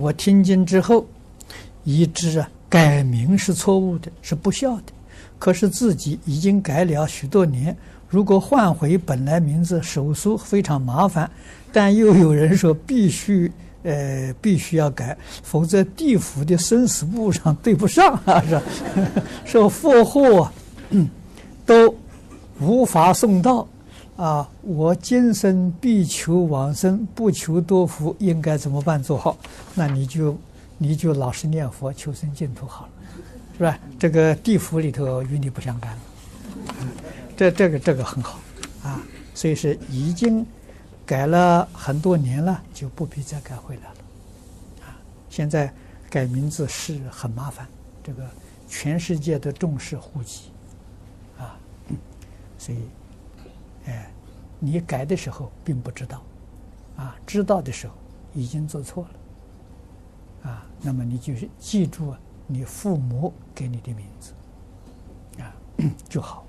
我听经之后，已知啊改名是错误的，是不孝的。可是自己已经改了许多年，如果换回本来名字，手续非常麻烦。但又有人说必须呃必须要改，否则地府的生死簿上对不上啊，是吧？说佛祸都无法送到啊！我今生必求往生，不求多福，应该怎么办做好？那你就你就老实念佛，求生净土好了，是吧？这个地府里头与你不相干了，这这个这个很好啊，所以是已经改了很多年了，就不必再改回来了啊！现在改名字是很麻烦，这个全世界都重视户籍。啊所以，哎，你改的时候并不知道，啊，知道的时候已经做错了，啊，那么你就是记住你父母给你的名字，啊，就好。